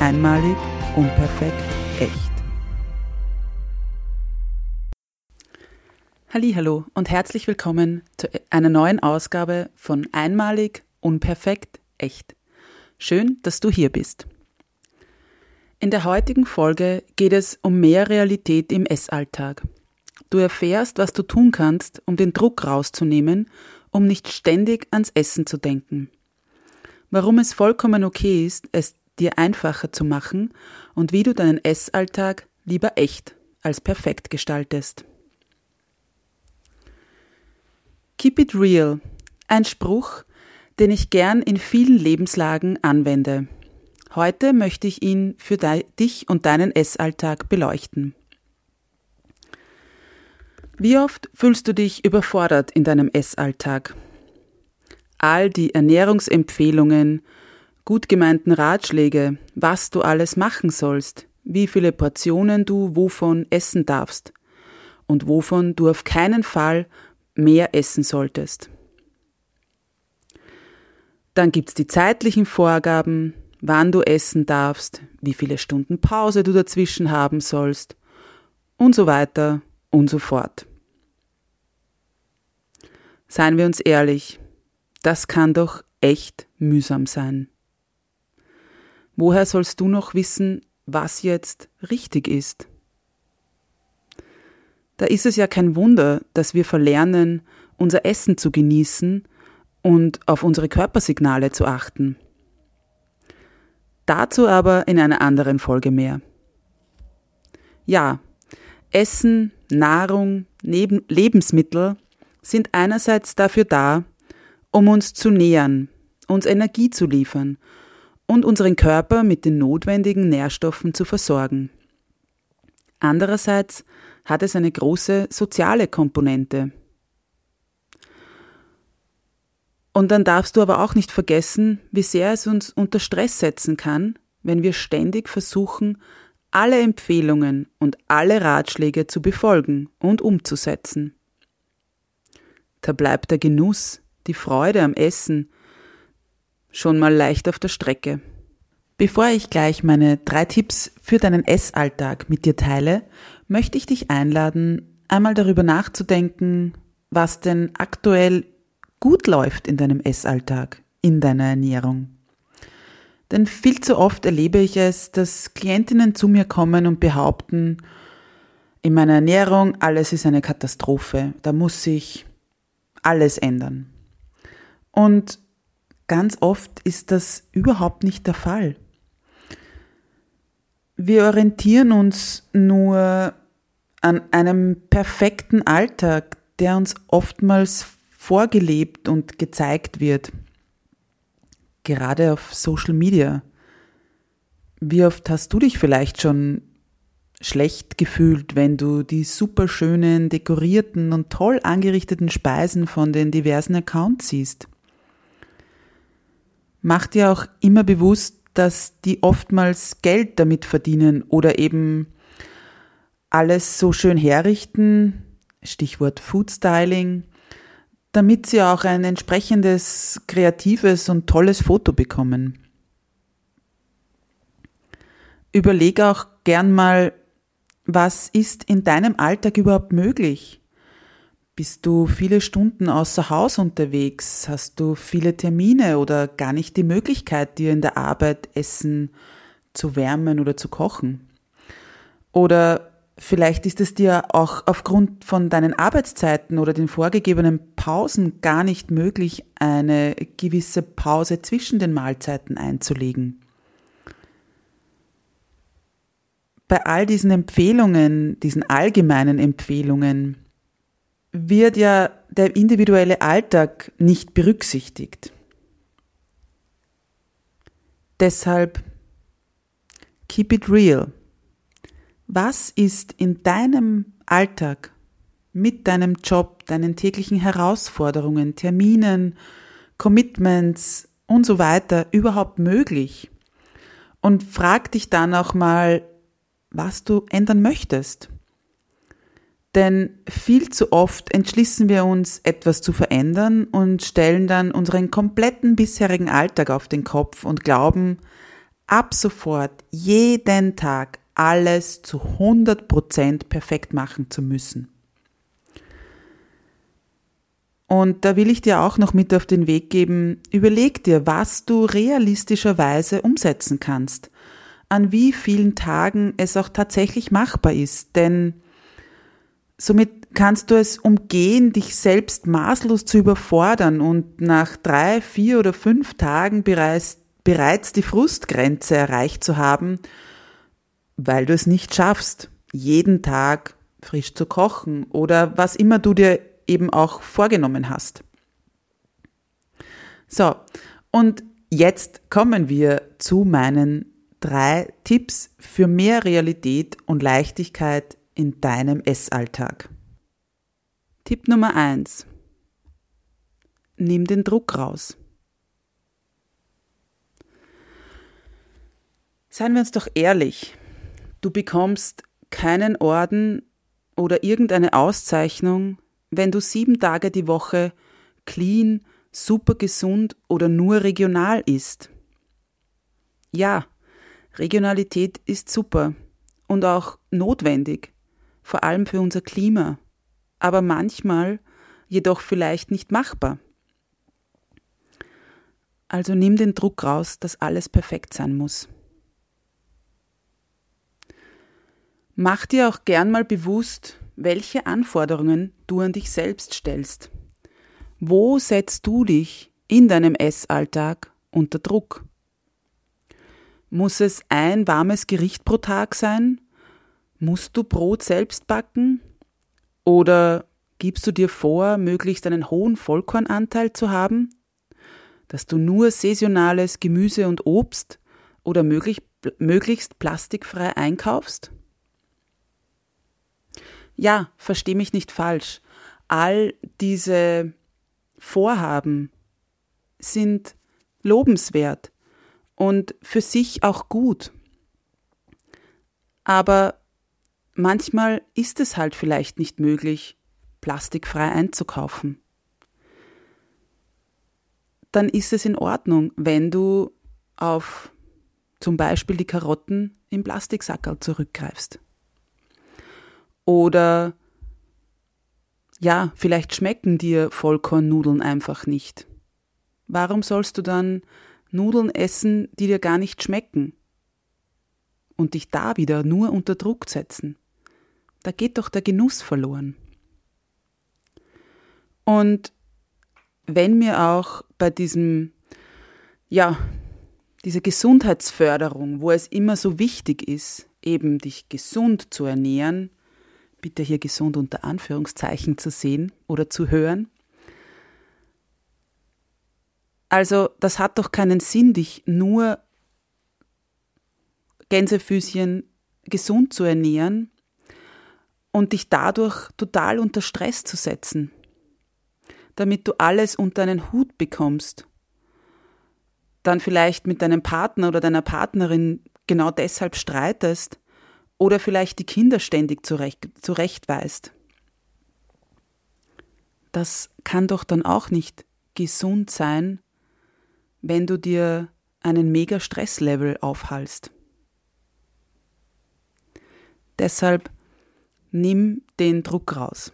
Einmalig, unperfekt, echt. Hallo und herzlich willkommen zu einer neuen Ausgabe von Einmalig, unperfekt, echt. Schön, dass du hier bist. In der heutigen Folge geht es um mehr Realität im Essalltag. Du erfährst, was du tun kannst, um den Druck rauszunehmen, um nicht ständig ans Essen zu denken. Warum es vollkommen okay ist, es dir einfacher zu machen und wie du deinen Essalltag lieber echt als perfekt gestaltest. Keep it real. Ein Spruch, den ich gern in vielen Lebenslagen anwende. Heute möchte ich ihn für dich und deinen Essalltag beleuchten. Wie oft fühlst du dich überfordert in deinem Essalltag? All die Ernährungsempfehlungen, gut gemeinten Ratschläge, was du alles machen sollst, wie viele Portionen du wovon essen darfst und wovon du auf keinen Fall mehr essen solltest. Dann gibt's die zeitlichen Vorgaben, wann du essen darfst, wie viele Stunden Pause du dazwischen haben sollst und so weiter und so fort. Seien wir uns ehrlich, das kann doch echt mühsam sein. Woher sollst du noch wissen, was jetzt richtig ist? Da ist es ja kein Wunder, dass wir verlernen, unser Essen zu genießen und auf unsere Körpersignale zu achten. Dazu aber in einer anderen Folge mehr. Ja, Essen, Nahrung, Lebensmittel sind einerseits dafür da, um uns zu nähern, uns Energie zu liefern und unseren Körper mit den notwendigen Nährstoffen zu versorgen. Andererseits hat es eine große soziale Komponente. Und dann darfst du aber auch nicht vergessen, wie sehr es uns unter Stress setzen kann, wenn wir ständig versuchen, alle Empfehlungen und alle Ratschläge zu befolgen und umzusetzen. Da bleibt der Genuss, die Freude am Essen, schon mal leicht auf der Strecke. Bevor ich gleich meine drei Tipps für deinen Essalltag mit dir teile, möchte ich dich einladen, einmal darüber nachzudenken, was denn aktuell gut läuft in deinem Essalltag, in deiner Ernährung. Denn viel zu oft erlebe ich es, dass Klientinnen zu mir kommen und behaupten, in meiner Ernährung alles ist eine Katastrophe, da muss sich alles ändern. Und Ganz oft ist das überhaupt nicht der Fall. Wir orientieren uns nur an einem perfekten Alltag, der uns oftmals vorgelebt und gezeigt wird. Gerade auf Social Media. Wie oft hast du dich vielleicht schon schlecht gefühlt, wenn du die superschönen, dekorierten und toll angerichteten Speisen von den diversen Accounts siehst? Mach dir auch immer bewusst, dass die oftmals Geld damit verdienen oder eben alles so schön herrichten, Stichwort Food Styling, damit sie auch ein entsprechendes, kreatives und tolles Foto bekommen. Überleg auch gern mal, was ist in deinem Alltag überhaupt möglich? Bist du viele Stunden außer Haus unterwegs? Hast du viele Termine oder gar nicht die Möglichkeit, dir in der Arbeit Essen zu wärmen oder zu kochen? Oder vielleicht ist es dir auch aufgrund von deinen Arbeitszeiten oder den vorgegebenen Pausen gar nicht möglich, eine gewisse Pause zwischen den Mahlzeiten einzulegen. Bei all diesen Empfehlungen, diesen allgemeinen Empfehlungen, wird ja der individuelle Alltag nicht berücksichtigt. Deshalb keep it real. Was ist in deinem Alltag mit deinem Job, deinen täglichen Herausforderungen, Terminen, Commitments und so weiter überhaupt möglich? Und frag dich dann auch mal, was du ändern möchtest. Denn viel zu oft entschließen wir uns, etwas zu verändern und stellen dann unseren kompletten bisherigen Alltag auf den Kopf und glauben, ab sofort jeden Tag alles zu 100% perfekt machen zu müssen. Und da will ich dir auch noch mit auf den Weg geben, überleg dir, was du realistischerweise umsetzen kannst, an wie vielen Tagen es auch tatsächlich machbar ist, denn Somit kannst du es umgehen, dich selbst maßlos zu überfordern und nach drei, vier oder fünf Tagen bereits, bereits die Frustgrenze erreicht zu haben, weil du es nicht schaffst, jeden Tag frisch zu kochen oder was immer du dir eben auch vorgenommen hast. So, und jetzt kommen wir zu meinen drei Tipps für mehr Realität und Leichtigkeit in deinem Essalltag. Tipp Nummer eins: Nimm den Druck raus. Seien wir uns doch ehrlich, du bekommst keinen Orden oder irgendeine Auszeichnung, wenn du sieben Tage die Woche clean, super gesund oder nur regional isst. Ja, Regionalität ist super und auch notwendig vor allem für unser Klima, aber manchmal jedoch vielleicht nicht machbar. Also nimm den Druck raus, dass alles perfekt sein muss. Mach dir auch gern mal bewusst, welche Anforderungen du an dich selbst stellst. Wo setzt du dich in deinem Essalltag unter Druck? Muss es ein warmes Gericht pro Tag sein Musst du Brot selbst backen? Oder gibst du dir vor, möglichst einen hohen Vollkornanteil zu haben? Dass du nur saisonales Gemüse und Obst oder möglich, möglichst plastikfrei einkaufst? Ja, versteh mich nicht falsch. All diese Vorhaben sind lobenswert und für sich auch gut. Aber manchmal ist es halt vielleicht nicht möglich, plastikfrei einzukaufen. Dann ist es in Ordnung, wenn du auf zum Beispiel die Karotten im Plastiksackerl zurückgreifst. Oder ja, vielleicht schmecken dir Vollkornnudeln einfach nicht. Warum sollst du dann Nudeln essen, die dir gar nicht schmecken? Und dich da wieder nur unter Druck setzen? Da geht doch der Genuss verloren. Und wenn mir auch bei diesem, ja, diese Gesundheitsförderung, wo es immer so wichtig ist, eben dich gesund zu ernähren, bitte hier gesund unter Anführungszeichen zu sehen oder zu hören. Also, das hat doch keinen Sinn, dich nur Gänsefüßchen gesund zu ernähren, und dich dadurch total unter Stress zu setzen, damit du alles unter einen Hut bekommst. Dann vielleicht mit deinem Partner oder deiner Partnerin genau deshalb streitest oder vielleicht die Kinder ständig zurecht, zurechtweist. Das kann doch dann auch nicht gesund sein, wenn du dir einen mega Stresslevel aufhalst. Deshalb Nimm den Druck raus.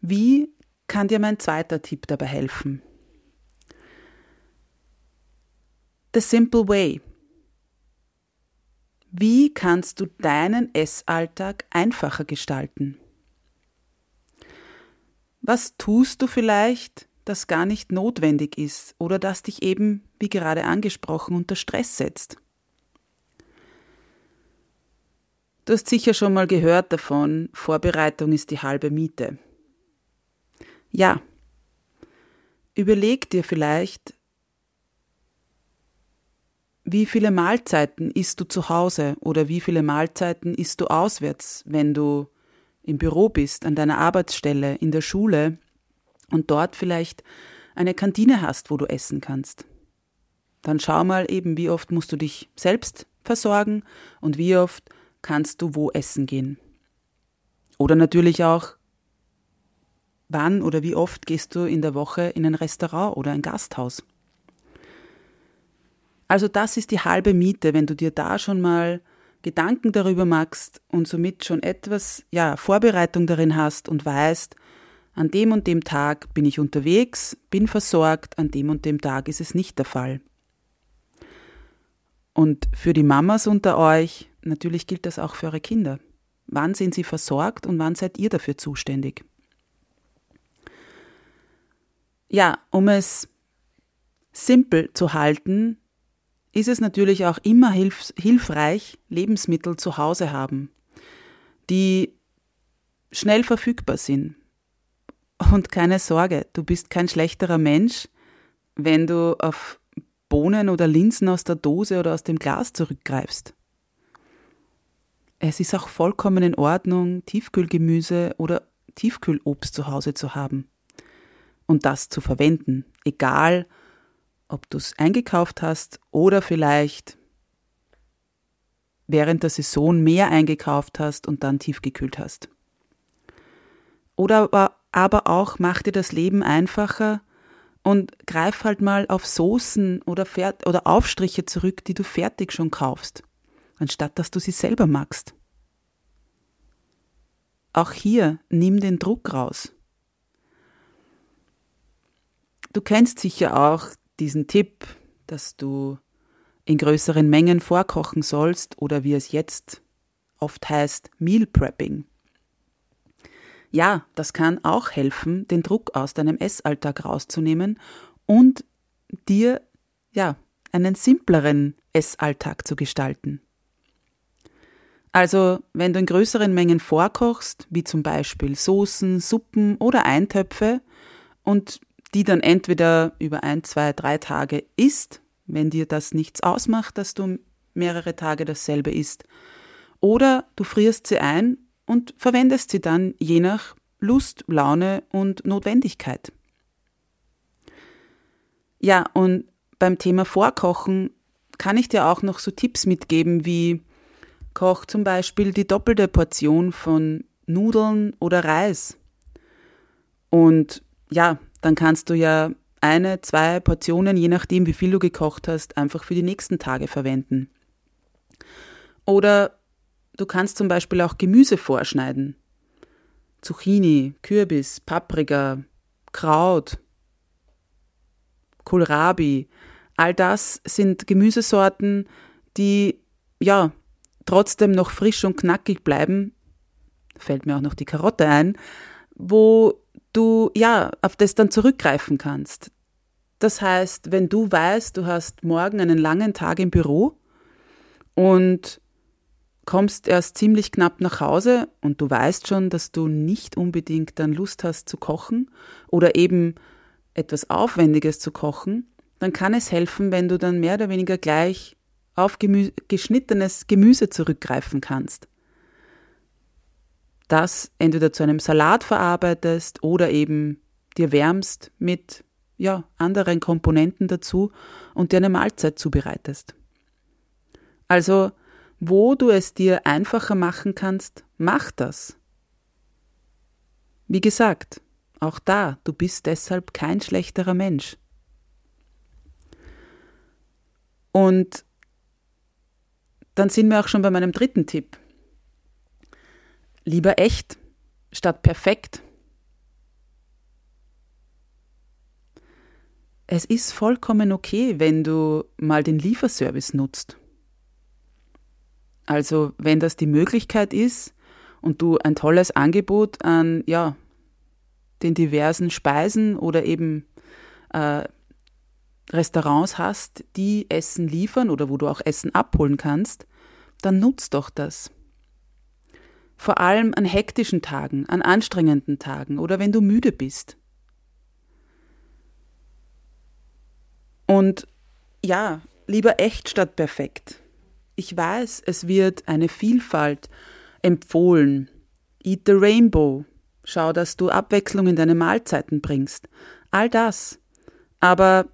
Wie kann dir mein zweiter Tipp dabei helfen? The Simple Way. Wie kannst du deinen Essalltag einfacher gestalten? Was tust du vielleicht, das gar nicht notwendig ist oder das dich eben, wie gerade angesprochen, unter Stress setzt? Du hast sicher schon mal gehört davon, Vorbereitung ist die halbe Miete. Ja, überleg dir vielleicht, wie viele Mahlzeiten isst du zu Hause oder wie viele Mahlzeiten isst du auswärts, wenn du im Büro bist, an deiner Arbeitsstelle, in der Schule und dort vielleicht eine Kantine hast, wo du essen kannst. Dann schau mal eben, wie oft musst du dich selbst versorgen und wie oft kannst du wo essen gehen. Oder natürlich auch, wann oder wie oft gehst du in der Woche in ein Restaurant oder ein Gasthaus. Also das ist die halbe Miete, wenn du dir da schon mal Gedanken darüber machst und somit schon etwas, ja, Vorbereitung darin hast und weißt, an dem und dem Tag bin ich unterwegs, bin versorgt, an dem und dem Tag ist es nicht der Fall. Und für die Mamas unter euch, natürlich gilt das auch für eure Kinder. Wann sind sie versorgt und wann seid ihr dafür zuständig? Ja, um es simpel zu halten, ist es natürlich auch immer hilf hilfreich, Lebensmittel zu Hause haben, die schnell verfügbar sind. Und keine Sorge, du bist kein schlechterer Mensch, wenn du auf Bohnen oder Linsen aus der Dose oder aus dem Glas zurückgreifst. Es ist auch vollkommen in Ordnung, Tiefkühlgemüse oder Tiefkühlobst zu Hause zu haben und das zu verwenden, egal ob du es eingekauft hast oder vielleicht während der Saison mehr eingekauft hast und dann tiefgekühlt hast. Oder aber auch mach dir das Leben einfacher und greif halt mal auf Soßen oder, oder Aufstriche zurück, die du fertig schon kaufst, anstatt dass du sie selber magst. Auch hier nimm den Druck raus. Du kennst sicher auch diesen Tipp, dass du in größeren Mengen vorkochen sollst oder wie es jetzt oft heißt, Meal Prepping. Ja, das kann auch helfen, den Druck aus deinem Essalltag rauszunehmen und dir ja einen simpleren Essalltag zu gestalten. Also, wenn du in größeren Mengen vorkochst, wie zum Beispiel Soßen, Suppen oder Eintöpfe und die dann entweder über ein, zwei, drei Tage isst, wenn dir das nichts ausmacht, dass du mehrere Tage dasselbe isst. Oder du frierst sie ein und verwendest sie dann je nach Lust, Laune und Notwendigkeit. Ja, und beim Thema Vorkochen kann ich dir auch noch so Tipps mitgeben wie koch zum Beispiel die doppelte Portion von Nudeln oder Reis. Und ja, dann kannst du ja eine, zwei Portionen, je nachdem, wie viel du gekocht hast, einfach für die nächsten Tage verwenden. Oder du kannst zum Beispiel auch Gemüse vorschneiden. Zucchini, Kürbis, Paprika, Kraut, Kohlrabi. All das sind Gemüsesorten, die ja trotzdem noch frisch und knackig bleiben. Fällt mir auch noch die Karotte ein, wo du ja auf das dann zurückgreifen kannst. Das heißt, wenn du weißt, du hast morgen einen langen Tag im Büro und kommst erst ziemlich knapp nach Hause und du weißt schon, dass du nicht unbedingt dann Lust hast zu kochen oder eben etwas Aufwendiges zu kochen, dann kann es helfen, wenn du dann mehr oder weniger gleich auf Gemü geschnittenes Gemüse zurückgreifen kannst das entweder zu einem Salat verarbeitest oder eben dir wärmst mit ja, anderen Komponenten dazu und dir eine Mahlzeit zubereitest. Also, wo du es dir einfacher machen kannst, mach das. Wie gesagt, auch da, du bist deshalb kein schlechterer Mensch. Und dann sind wir auch schon bei meinem dritten Tipp. Lieber echt statt perfekt. Es ist vollkommen okay, wenn du mal den Lieferservice nutzt. Also wenn das die Möglichkeit ist und du ein tolles Angebot an ja, den diversen Speisen oder eben äh, Restaurants hast, die Essen liefern oder wo du auch Essen abholen kannst, dann nutzt doch das. Vor allem an hektischen Tagen, an anstrengenden Tagen oder wenn du müde bist. Und ja, lieber echt statt perfekt. Ich weiß, es wird eine Vielfalt empfohlen. Eat the Rainbow. Schau, dass du Abwechslung in deine Mahlzeiten bringst. All das. Aber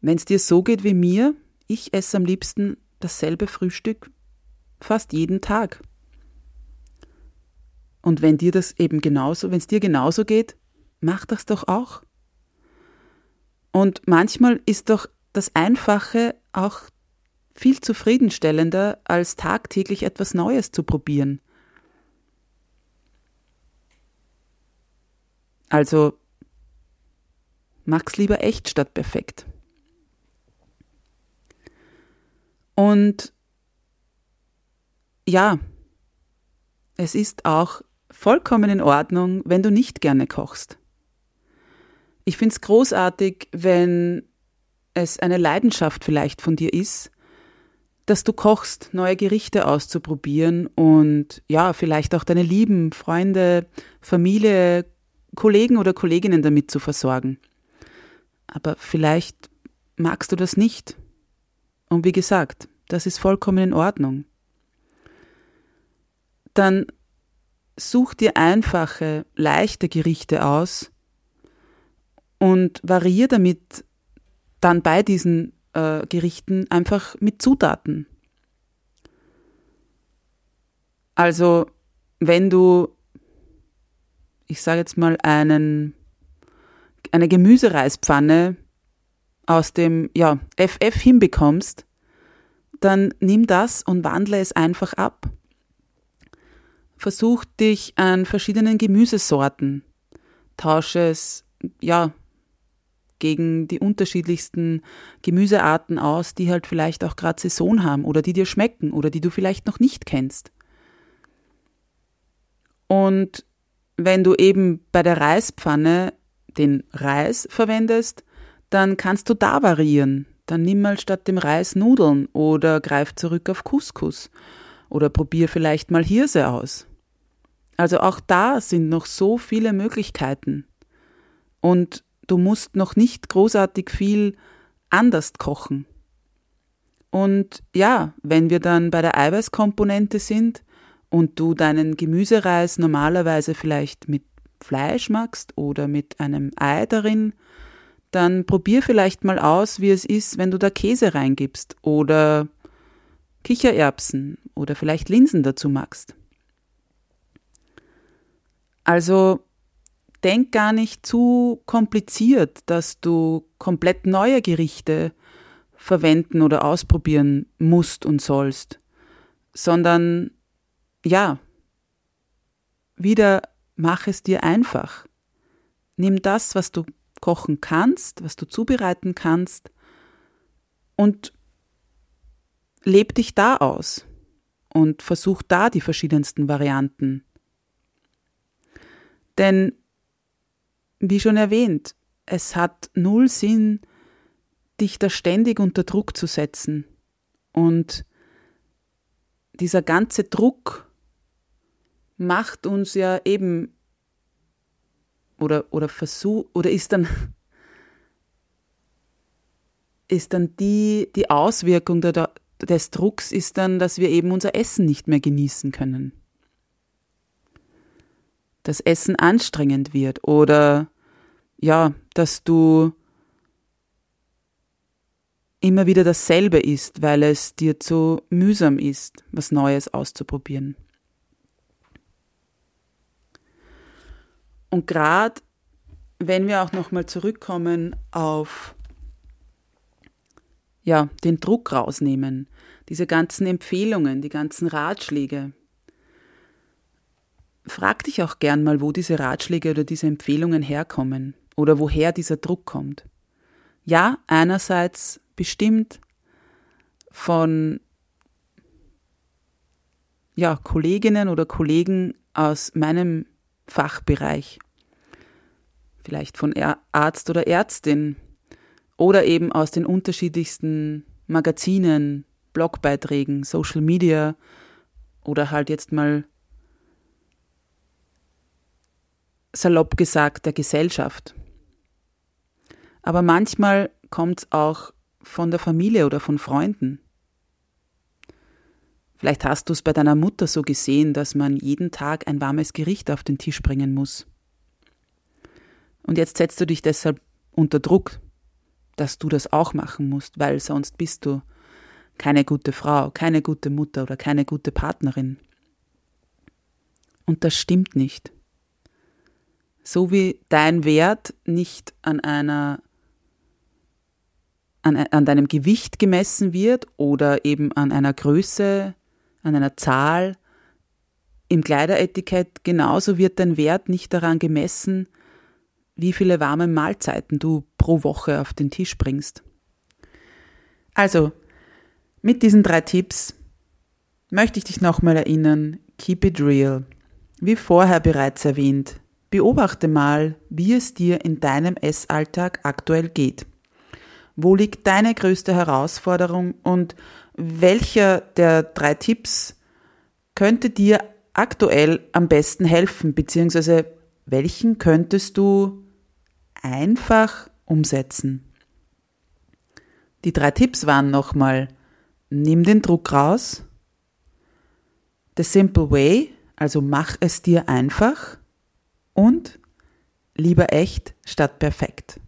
wenn es dir so geht wie mir, ich esse am liebsten dasselbe Frühstück fast jeden Tag. Und wenn dir das eben genauso, wenn es dir genauso geht, mach das doch auch. Und manchmal ist doch das Einfache auch viel zufriedenstellender, als tagtäglich etwas Neues zu probieren. Also mach's lieber echt statt perfekt. Und ja, es ist auch vollkommen in Ordnung, wenn du nicht gerne kochst. Ich finde es großartig, wenn es eine Leidenschaft vielleicht von dir ist, dass du kochst, neue Gerichte auszuprobieren und ja, vielleicht auch deine Lieben, Freunde, Familie, Kollegen oder Kolleginnen damit zu versorgen. Aber vielleicht magst du das nicht. Und wie gesagt, das ist vollkommen in Ordnung. Dann such dir einfache, leichte Gerichte aus und variier damit dann bei diesen äh, Gerichten einfach mit Zutaten. Also wenn du, ich sage jetzt mal, einen, eine Gemüsereispfanne aus dem ja, FF hinbekommst, dann nimm das und wandle es einfach ab. Versuch dich an verschiedenen Gemüsesorten, tausche es ja gegen die unterschiedlichsten Gemüsearten aus, die halt vielleicht auch gerade Saison haben oder die dir schmecken oder die du vielleicht noch nicht kennst. Und wenn du eben bei der Reispfanne den Reis verwendest, dann kannst du da variieren. Dann nimm mal statt dem Reis Nudeln oder greif zurück auf Couscous oder probier vielleicht mal Hirse aus. Also auch da sind noch so viele Möglichkeiten. Und du musst noch nicht großartig viel anders kochen. Und ja, wenn wir dann bei der Eiweißkomponente sind und du deinen Gemüsereis normalerweise vielleicht mit Fleisch magst oder mit einem Ei darin, dann probier vielleicht mal aus, wie es ist, wenn du da Käse reingibst oder Kichererbsen oder vielleicht Linsen dazu magst. Also denk gar nicht zu kompliziert, dass du komplett neue Gerichte verwenden oder ausprobieren musst und sollst, sondern ja, wieder mach es dir einfach. Nimm das, was du kochen kannst, was du zubereiten kannst und leb dich da aus und versuch da die verschiedensten Varianten. Denn wie schon erwähnt, es hat null Sinn, dich da ständig unter Druck zu setzen. Und dieser ganze Druck macht uns ja eben oder, oder versuch, oder ist dann, ist dann die, die Auswirkung der, des Drucks ist dann, dass wir eben unser Essen nicht mehr genießen können das Essen anstrengend wird oder ja, dass du immer wieder dasselbe isst, weil es dir zu mühsam ist, was Neues auszuprobieren. Und gerade wenn wir auch nochmal zurückkommen auf ja, den Druck rausnehmen, diese ganzen Empfehlungen, die ganzen Ratschläge, frag dich auch gern mal, wo diese Ratschläge oder diese Empfehlungen herkommen oder woher dieser Druck kommt. Ja, einerseits bestimmt von ja, Kolleginnen oder Kollegen aus meinem Fachbereich. Vielleicht von Arzt oder Ärztin oder eben aus den unterschiedlichsten Magazinen, Blogbeiträgen, Social Media oder halt jetzt mal salopp gesagt der Gesellschaft. Aber manchmal kommt es auch von der Familie oder von Freunden. Vielleicht hast du es bei deiner Mutter so gesehen, dass man jeden Tag ein warmes Gericht auf den Tisch bringen muss. Und jetzt setzt du dich deshalb unter Druck, dass du das auch machen musst, weil sonst bist du keine gute Frau, keine gute Mutter oder keine gute Partnerin. Und das stimmt nicht. So wie dein Wert nicht an einer an, an deinem Gewicht gemessen wird oder eben an einer Größe an einer Zahl. Im Kleideretikett genauso wird dein Wert nicht daran gemessen, wie viele warme Mahlzeiten du pro Woche auf den Tisch bringst. Also, mit diesen drei Tipps möchte ich dich nochmal erinnern, keep it real. Wie vorher bereits erwähnt, beobachte mal, wie es dir in deinem Essalltag aktuell geht. Wo liegt deine größte Herausforderung und welcher der drei Tipps könnte dir aktuell am besten helfen, beziehungsweise welchen könntest du einfach umsetzen? Die drei Tipps waren nochmal, nimm den Druck raus, The Simple Way, also mach es dir einfach und lieber echt statt perfekt.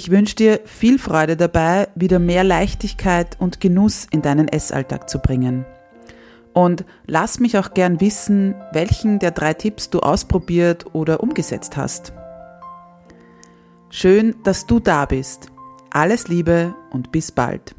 Ich wünsche dir viel Freude dabei, wieder mehr Leichtigkeit und Genuss in deinen Essalltag zu bringen. Und lass mich auch gern wissen, welchen der drei Tipps du ausprobiert oder umgesetzt hast. Schön, dass du da bist. Alles Liebe und bis bald.